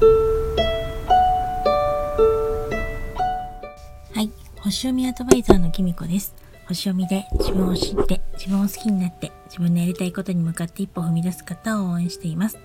はい星読みアドバイザーのきみこです。星読みで自分を知って自分を好きになって自分のやりたいことに向かって一歩踏み出す方を応援しています。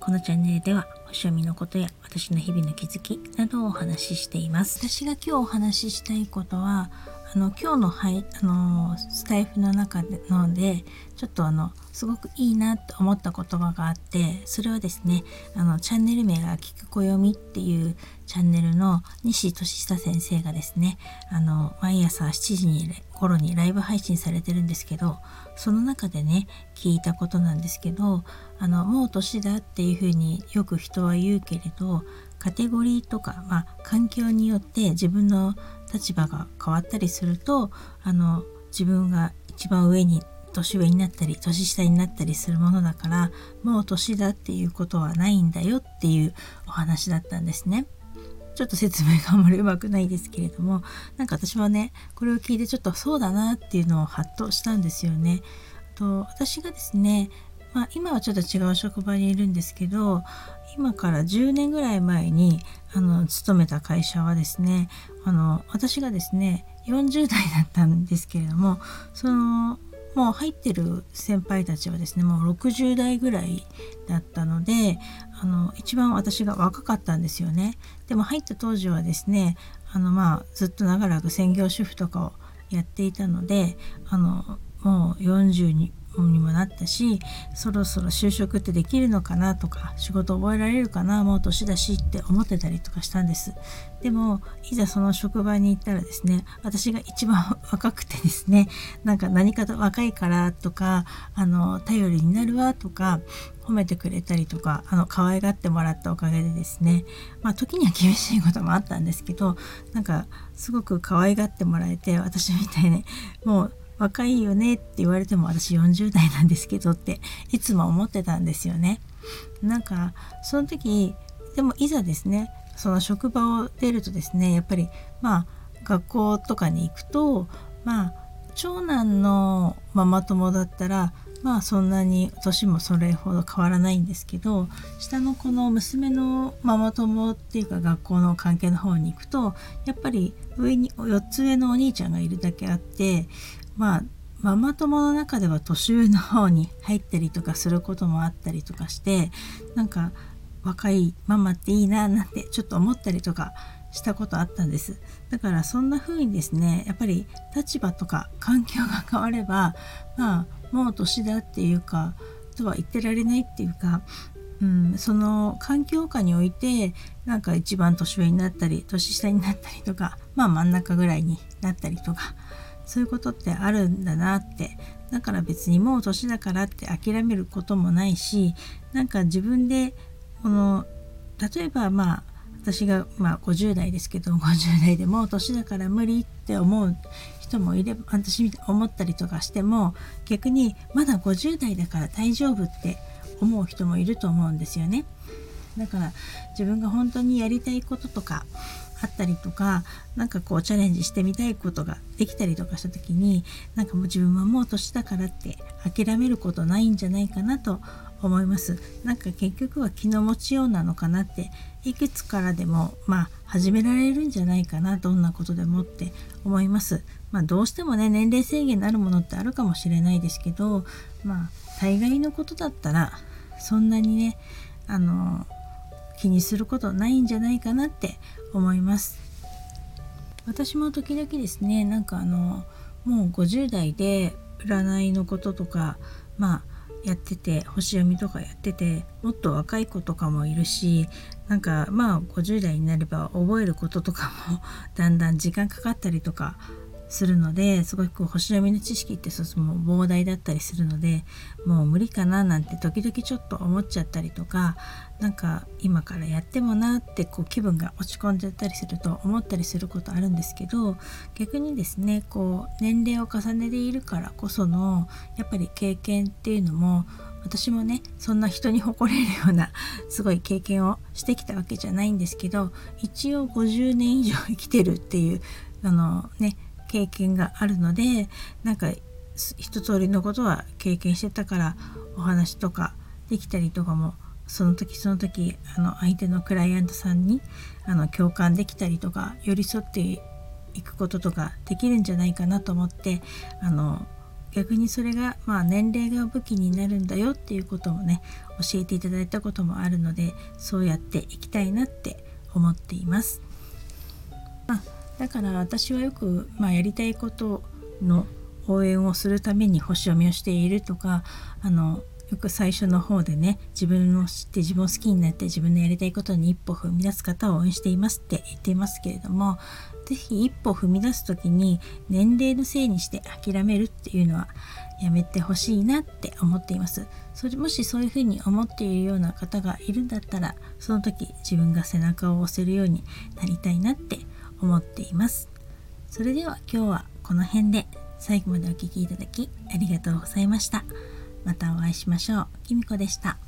このチャンネルでは星読みのことや私の日々の気づきなどをお話ししています。私が今日お話ししたいことはあの今日の,、はい、あのスタイフの中でのでちょっとあのすごくいいなと思った言葉があってそれはですねあのチャンネル名が「聞く暦」っていうチャンネルの西俊久先生がですねあの毎朝7時に頃にライブ配信されてるんですけどその中でね聞いたことなんですけどあのもう年だっていうふうによく人は言うけれどカテゴリーとか、まあ、環境によって自分の立場が変わったりするとあの自分が一番上に年上になったり年下になったりするものだからもう年だっていうことはないんだよっていうお話だったんですね。ちょっと説明があんまりうまくないですけれどもなんか私はねこれを聞いてちょっとそうだなっていうのをハッとしたんですよね。と私がですねまあ、今はちょっと違う職場にいるんですけど今から10年ぐらい前にあの勤めた会社はですねあの私がですね40代だったんですけれどもそのもう入ってる先輩たちはですねもう60代ぐらいだったのであの一番私が若かったんですよね。でも入った当時はですねあのまあずっと長らく専業主婦とかをやっていたのであのもう40ににもなったしそろそろ就職ってできるのかなとか仕事覚えられるかなもう年だしって思ってたりとかしたんです。でもいざその職場に行ったらですね私が一番若くてですねなんか何かと若いからとかあの頼りになるわとか褒めてくれたりとかあの可愛がってもらったおかげでですねまあ時には厳しいこともあったんですけどなんかすごく可愛がってもらえて私みたいにもう若いよねって言われても私40代なんですけどっていつも思ってたんですよね。なんかその時でもいざですねその職場を出るとですねやっぱりまあ学校とかに行くとまあ長男のママ友だったらまあそんなに年もそれほど変わらないんですけど下の子の娘のママ友っていうか学校の関係の方に行くとやっぱり上に4つ上のお兄ちゃんがいるだけあってまあママ友の中では年上の方に入ったりとかすることもあったりとかしてなんか若いママっていいななんてちょっと思ったりとかしたことあったんです。だからそんな風にですねやっぱり立場とか環境が変わればまあもう年だっていうかとは言ってられないっていうか、うん、その環境下においてなんか一番年上になったり年下になったりとかまあ真ん中ぐらいになったりとかそういうことってあるんだなってだから別にもう年だからって諦めることもないしなんか自分でこの例えばまあ私がまあ50代ですけど50代でもう年だから無理って思う人もいれば私思ったりとかしても逆にまだ50代だから大丈夫って思う人もいると思うんですよね。だから自分が本当にやりたいこととかあったりとか何かこうチャレンジしてみたいことができたりとかした時になんかもう自分はもう年だからって諦めることないんじゃないかなと思います。なんか結局は気の持ちようなのかなっていくつからでもまあ始められるんじゃないかなどんなことでもって思います。まあどうしてもね年齢制限のあるものってあるかもしれないですけどまあ大概のことだったらそんなにねあの気にすることないんじゃないかなって思います。私も時々ですねなんかあのもう50代で占いのこととかまあやってて星読みとかやっててもっと若い子とかもいるしなんかまあ50代になれば覚えることとかも だんだん時間かかったりとかするのですごいこう星読みの知識ってそも膨大だったりするのでもう無理かななんて時々ちょっと思っちゃったりとかなんか今からやってもなってこう気分が落ち込んじゃったりすると思ったりすることあるんですけど逆にですねこう年齢を重ねているからこそのやっぱり経験っていうのも私もねそんな人に誇れるようなすごい経験をしてきたわけじゃないんですけど一応50年以上生きてるっていうあのね経験があるのでなんか一通りのことは経験してたからお話とかできたりとかもその時その時あの相手のクライアントさんにあの共感できたりとか寄り添っていくこととかできるんじゃないかなと思ってあの逆にそれが、まあ、年齢が武器になるんだよっていうこともね教えていただいたこともあるのでそうやっていきたいなって思っています。だから私はよく、まあ、やりたいことの応援をするために星読みをしているとかあのよく最初の方でね自分を知って自分を好きになって自分のやりたいことに一歩踏み出す方を応援していますって言っていますけれども是非一歩踏み出す時に年齢のせいにして諦めるっていうのはやめてほしいなって思っています。それもしそういうふうに思っているような方がいるんだったらその時自分が背中を押せるようになりたいなって思っていますそれでは今日はこの辺で最後までお聴きいただきありがとうございました。またお会いしましょう。きみこでした。